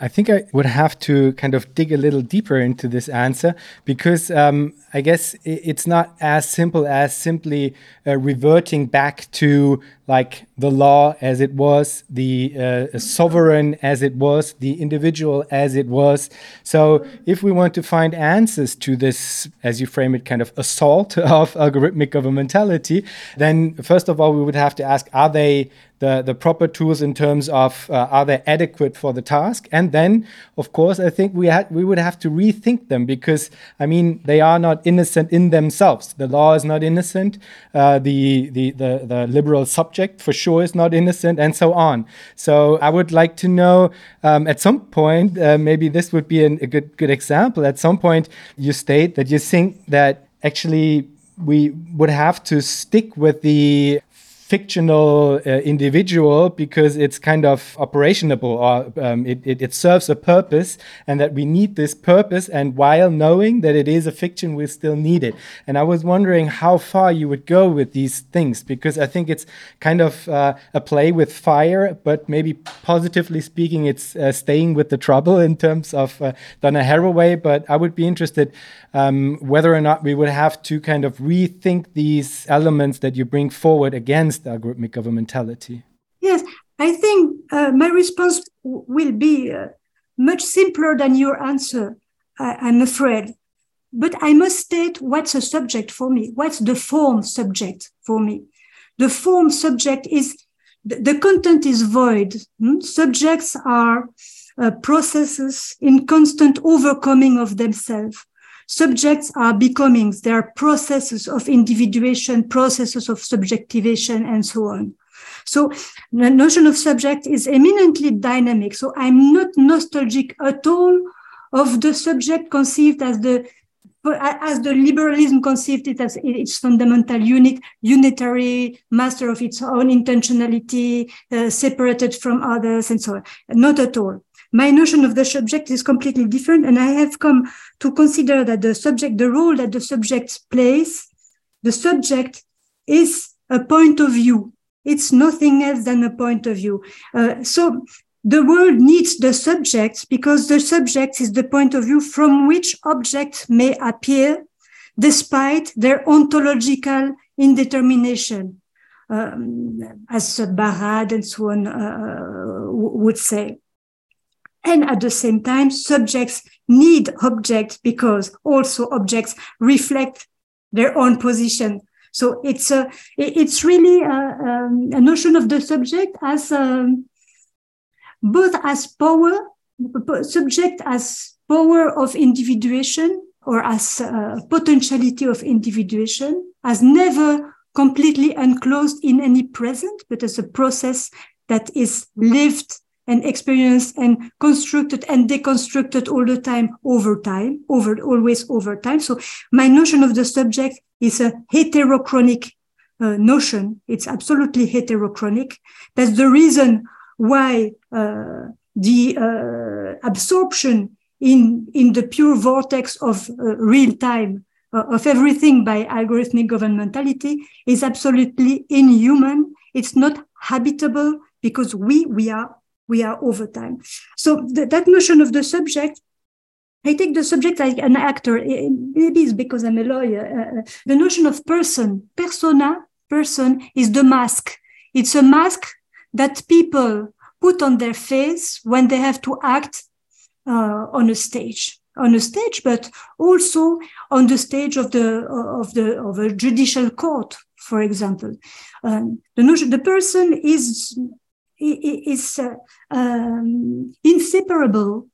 I think I would have to kind of dig a little deeper into this answer because um, I guess it's not as simple as simply uh, reverting back to like the law as it was, the uh, sovereign as it was, the individual as it was. So, if we want to find answers to this, as you frame it, kind of assault of algorithmic governmentality, then first of all, we would have to ask are they the, the proper tools in terms of uh, are they adequate for the task? And then, of course, I think we, had, we would have to rethink them because, I mean, they are not innocent in themselves. The law is not innocent. Uh, the, the, the, the, liberal subject for sure is not innocent, and so on. So I would like to know um, at some point, uh, maybe this would be an, a good, good example. At some point, you state that you think that actually we would have to stick with the fictional uh, individual because it's kind of operationable or um, it, it, it, serves a purpose and that we need this purpose and while knowing that it is a fiction we still need it. And i was wondering how far you would go with these things because i think it's kind of uh, a play with fire but maybe positively speaking it's uh, staying with the trouble in terms of uh, Donna Haraway. But i would be interested um, whether or not we would have to kind of rethink these elements that you bring forward against algorithmic governmentality? Yes, I think uh, my response will be uh, much simpler than your answer, I- am afraid. But I must state what's a subject for me, what's the form subject for me. The form subject is the content is void. Hmm? Subjects are uh, processes in constant overcoming of themselves. Subjects are becomings, they are processes of individuation, processes of subjectivation, and so on. So the notion of subject is eminently dynamic. So I'm not nostalgic at all of the subject conceived as the as the liberalism conceived it as its fundamental unit, unitary, master of its own intentionality, uh, separated from others, and so on. Not at all my notion of the subject is completely different. And I have come to consider that the subject, the role that the subject plays, the subject is a point of view. It's nothing else than a point of view. Uh, so the world needs the subject because the subject is the point of view from which objects may appear despite their ontological indetermination, um, as Barad and so on uh, would say. And at the same time, subjects need objects because also objects reflect their own position. So it's a, it's really a, um, a notion of the subject as um, both as power, subject as power of individuation or as uh, potentiality of individuation, as never completely enclosed in any present, but as a process that is lived and experienced and constructed and deconstructed all the time over time, over always over time. So my notion of the subject is a heterochronic uh, notion. It's absolutely heterochronic. That's the reason why uh, the uh, absorption in in the pure vortex of uh, real time uh, of everything by algorithmic governmentality is absolutely inhuman. It's not habitable because we we are we are over time. So th- that notion of the subject, I take the subject like an actor. Maybe it's because I'm a lawyer. Uh, uh, the notion of person, persona, person is the mask. It's a mask that people put on their face when they have to act uh, on a stage on a stage, but also on the stage of the of the of a judicial court, for example. Um, the notion, the person is is uh, um, inseparable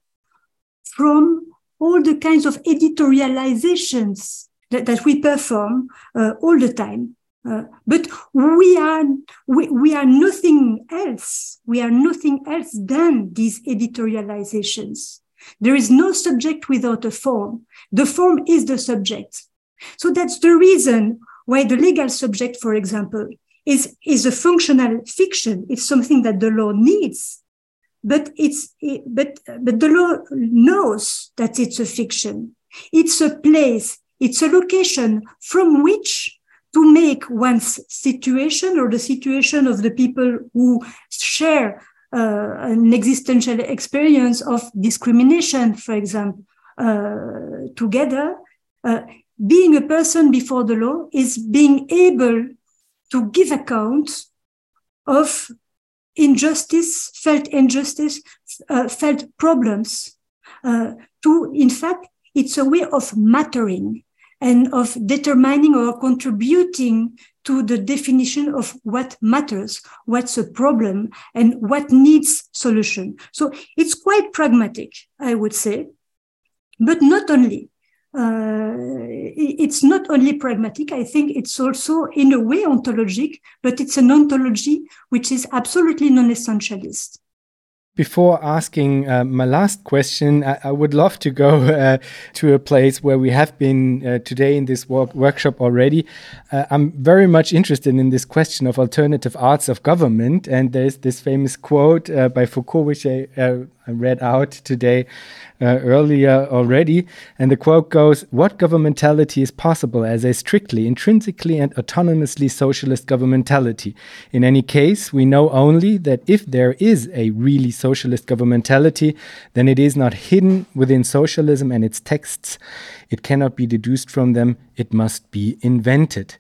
from all the kinds of editorializations that, that we perform uh, all the time. Uh, but we are we, we are nothing else. We are nothing else than these editorializations. There is no subject without a form. The form is the subject. So that's the reason why the legal subject, for example, is, is a functional fiction. It's something that the law needs, but it's, but, but the law knows that it's a fiction. It's a place. It's a location from which to make one's situation or the situation of the people who share uh, an existential experience of discrimination, for example, uh, together, uh, being a person before the law is being able to give account of injustice, felt injustice, uh, felt problems. Uh, to, in fact, it's a way of mattering and of determining or contributing to the definition of what matters, what's a problem, and what needs solution. So it's quite pragmatic, I would say, but not only. Uh, it's not only pragmatic, I think it's also in a way ontologic, but it's an ontology which is absolutely non-essentialist. Before asking uh, my last question, I, I, would love to go uh, to a place where we have been uh, today in this work workshop already. Uh, I'm very much interested in this question of alternative arts of government. And there's this famous quote uh, by Foucault, which I read out today uh, earlier already. And the quote goes What governmentality is possible as a strictly, intrinsically, and autonomously socialist governmentality? In any case, we know only that if there is a really socialist governmentality, then it is not hidden within socialism and its texts. It cannot be deduced from them, it must be invented.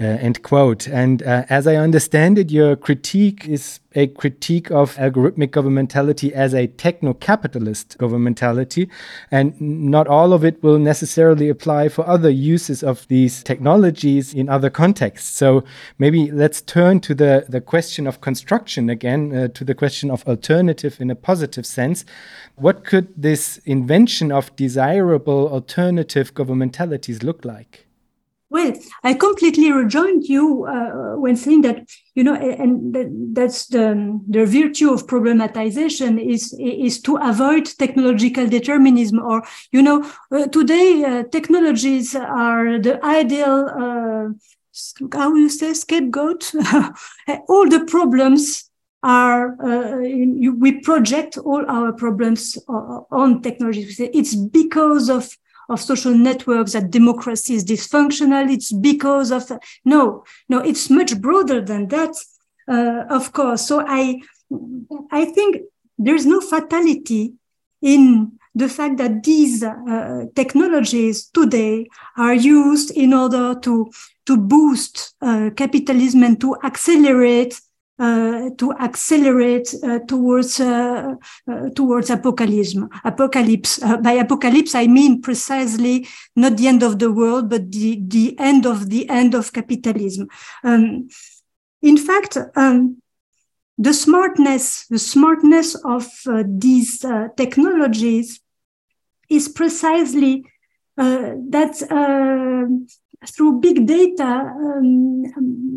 Uh, end quote. And uh, as I understand it, your critique is a critique of algorithmic governmentality as a techno capitalist governmentality. And not all of it will necessarily apply for other uses of these technologies in other contexts. So maybe let's turn to the, the question of construction again, uh, to the question of alternative in a positive sense. What could this invention of desirable alternative governmentalities look like? Well, I completely rejoined you uh, when saying that you know, and that's the the virtue of problematization is is to avoid technological determinism. Or you know, uh, today uh, technologies are the ideal. Uh, how you say scapegoat? all the problems are uh, you, we project all our problems on technology. It's because of of social networks that democracy is dysfunctional. It's because of no, no. It's much broader than that, uh, of course. So I, I think there's no fatality in the fact that these uh, technologies today are used in order to to boost uh, capitalism and to accelerate uh, to accelerate uh, towards uh, uh towards apocalypse. Apocalypse. Uh, by apocalypse, I mean precisely not the end of the world, but the the end of the end of capitalism. Um, in fact, um, the smartness, the smartness of uh, these technologies is precisely that through big data um,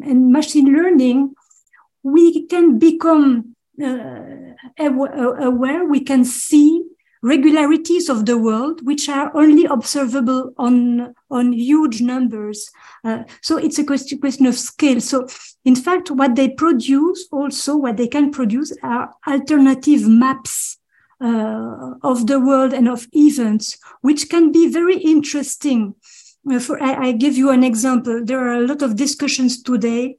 and machine learning, we can become uh, aware, we can see regularities of the world which are only observable on on huge numbers. Uh, so it's a question, question of scale. So in fact what they produce also what they can produce are alternative maps uh, of the world and of events which can be very interesting. Uh, for I, I give you an example. There are a lot of discussions today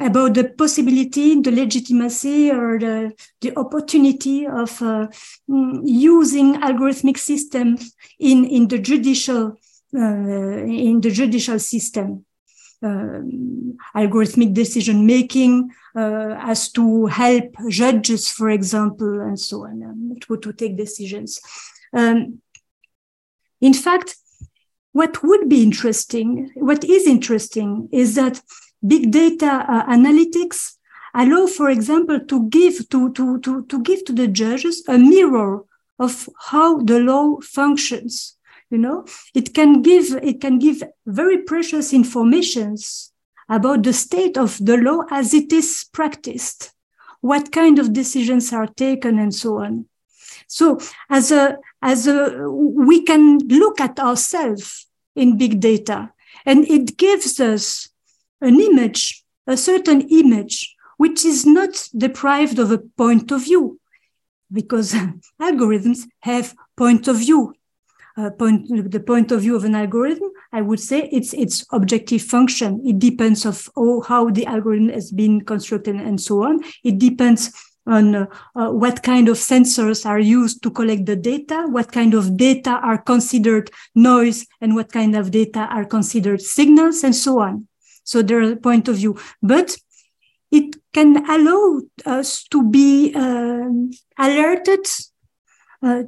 about the possibility, the legitimacy, or the, the opportunity of uh, mm, using algorithmic systems in, in the judicial uh, in the judicial system. Uh, algorithmic decision making uh, as to help judges, for example, and so on, um, to, to take decisions. Um, in fact, what would be interesting, what is interesting, is that big data uh, analytics allow, for example, to give to, to, to, to give to the judges a mirror of how the law functions. You know, it can give it can give very precious informations about the state of the law as it is practiced, what kind of decisions are taken, and so on. So, as a as a we can look at ourselves in big data, and it gives us an image, a certain image, which is not deprived of a point of view, because algorithms have point of view. Uh, point, the point of view of an algorithm, I would say it's its objective function. It depends of oh, how the algorithm has been constructed and so on. It depends on uh, uh, what kind of sensors are used to collect the data, what kind of data are considered noise, and what kind of data are considered signals, and so on. So there are point of view, but it can allow us to be uh, alerted uh,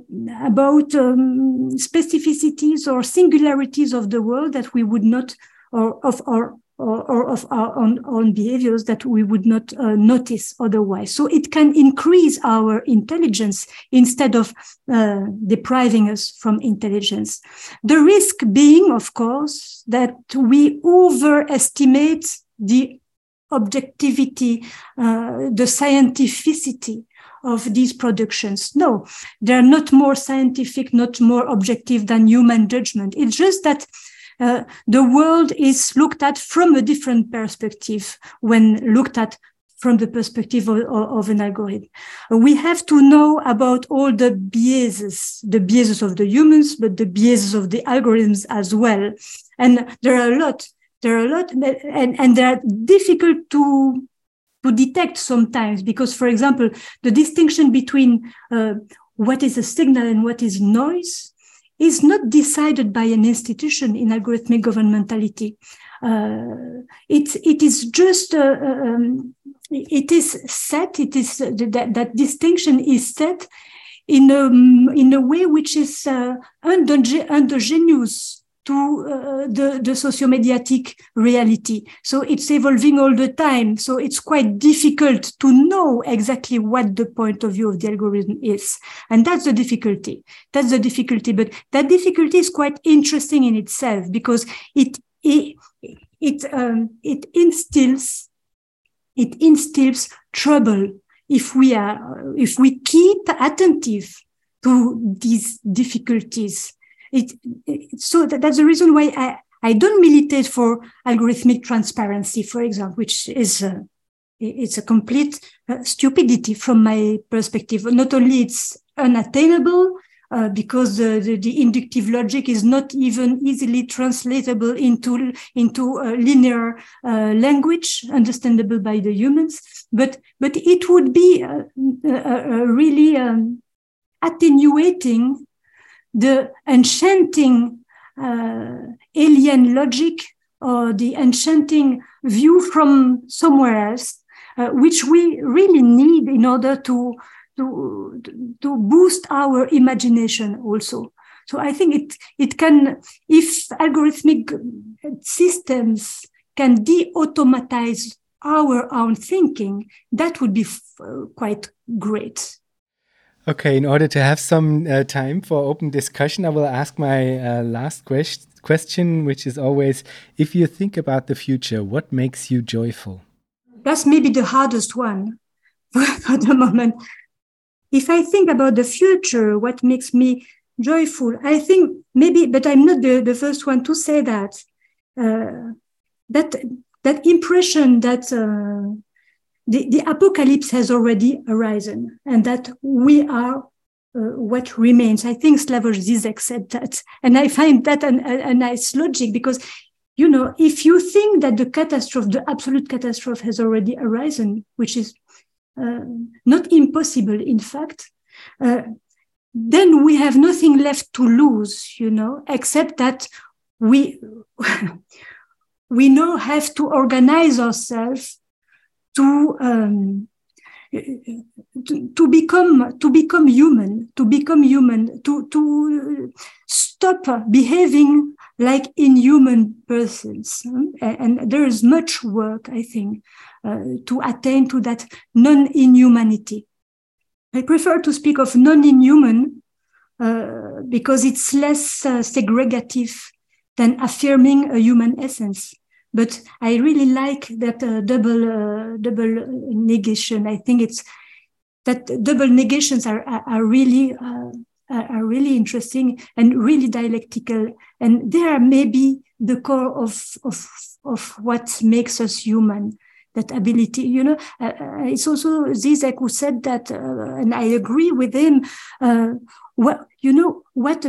about um, specificities or singularities of the world that we would not, or of our or, or of our own, own, behaviors that we would not uh, notice otherwise. So it can increase our intelligence instead of uh, depriving us from intelligence. The risk being, of course, that we overestimate the objectivity, uh, the scientificity of these productions. No, they're not more scientific, not more objective than human judgment. It's just that uh, the world is looked at from a different perspective when looked at from the perspective of, of, an algorithm. We have to know about all the biases, the biases of the humans, but the biases of the algorithms as well. And there are a lot, there are a lot, and, and they are difficult to, to detect sometimes because, for example, the distinction between uh, what is a signal and what is noise is not decided by an institution in algorithmic governmentality. Uh, it, it is just, uh, um, it is set, it is, uh, that, that distinction is set in a, in a way which is uh, endogenous to uh, the, the socio-mediatic reality. So it's evolving all the time. So it's quite difficult to know exactly what the point of view of the algorithm is. And that's the difficulty. That's the difficulty. But that difficulty is quite interesting in itself because it, it, it, um, it instills, it instills trouble if we are, if we keep attentive to these difficulties it, it so that, that's the reason why I, I don't militate for algorithmic transparency, for example, which is uh, it's a complete uh, stupidity from my perspective. Not only it's unattainable uh, because the, the, the, inductive logic is not even easily translatable into into linear uh, language understandable by the humans, but but it would be uh, uh, really um, attenuating the enchanting uh, alien logic or the enchanting view from somewhere else, uh, which we really need in order to, to, to boost our imagination also. So I think it, it can, if algorithmic systems can de-automatize our own thinking, that would be quite great. Okay, in order to have some uh, time for open discussion, I will ask my uh, last quest question, which is always if you think about the future, what makes you joyful? That's maybe the hardest one for the moment. If I think about the future, what makes me joyful? I think maybe, but I'm not the, the first one to say that. Uh, that that impression that uh, the, the apocalypse has already arisen and that we are uh, what remains. I think Slavoj Zizek said that. And I find that an, a, a, nice logic because, you know, if you think that the catastrophe, the absolute catastrophe has already arisen, which is uh, not impossible, in fact, uh, then we have nothing left to lose, you know, except that we, we now have to organize ourselves to um, to, to, become to become human to become human to to stop behaving like inhuman persons. And, and there is much work i think uh, to attain to that non-inhumanity. I prefer to speak of non-inhuman uh, because it's less uh, segregative than affirming a human essence but I really like that uh, double uh, double negation. I think it's that double negations are are, are really uh, are really interesting and really dialectical, and they are maybe the core of of of what makes us human. That ability, you know, uh, uh it's also Zizek who said that, uh, and I agree with him. well, you know what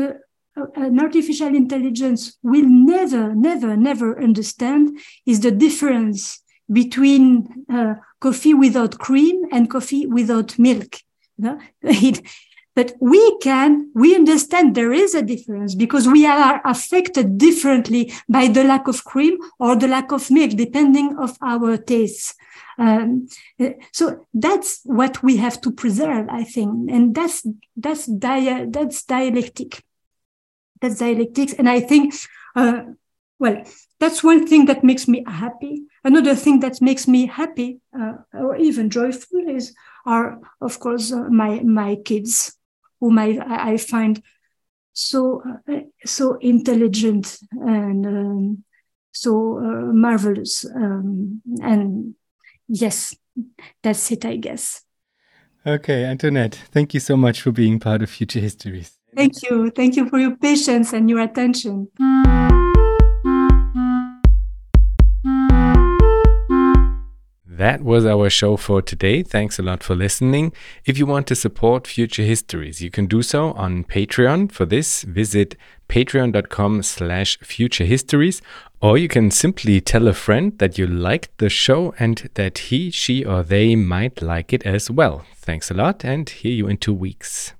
an artificial intelligence will never, never, never understand is the difference between uh, coffee without cream and coffee without milk. Know? but we can, we understand there is a difference because we are affected differently by the lack of cream or the lack of milk, depending of our tastes. Um, so that's what we have to preserve, I think, and that's that's dia- that's dialectic that's dialectics. And I think, uh, well, that's one thing that makes me happy. Another thing that makes me happy uh, or even joyful is are, of course, uh, my my kids, whom I I find so uh, so intelligent and um, so uh, marvelous. Um, and yes, that's it, I guess. Okay, Antoinette, thank you so much for being part of Future Histories. Thank you. Thank you for your patience and your attention. That was our show for today. Thanks a lot for listening. If you want to support Future Histories, you can do so on Patreon. For this, visit patreon.com slash futurehistories, or you can simply tell a friend that you liked the show and that he, she, or they might like it as well. Thanks a lot, and hear you in two weeks.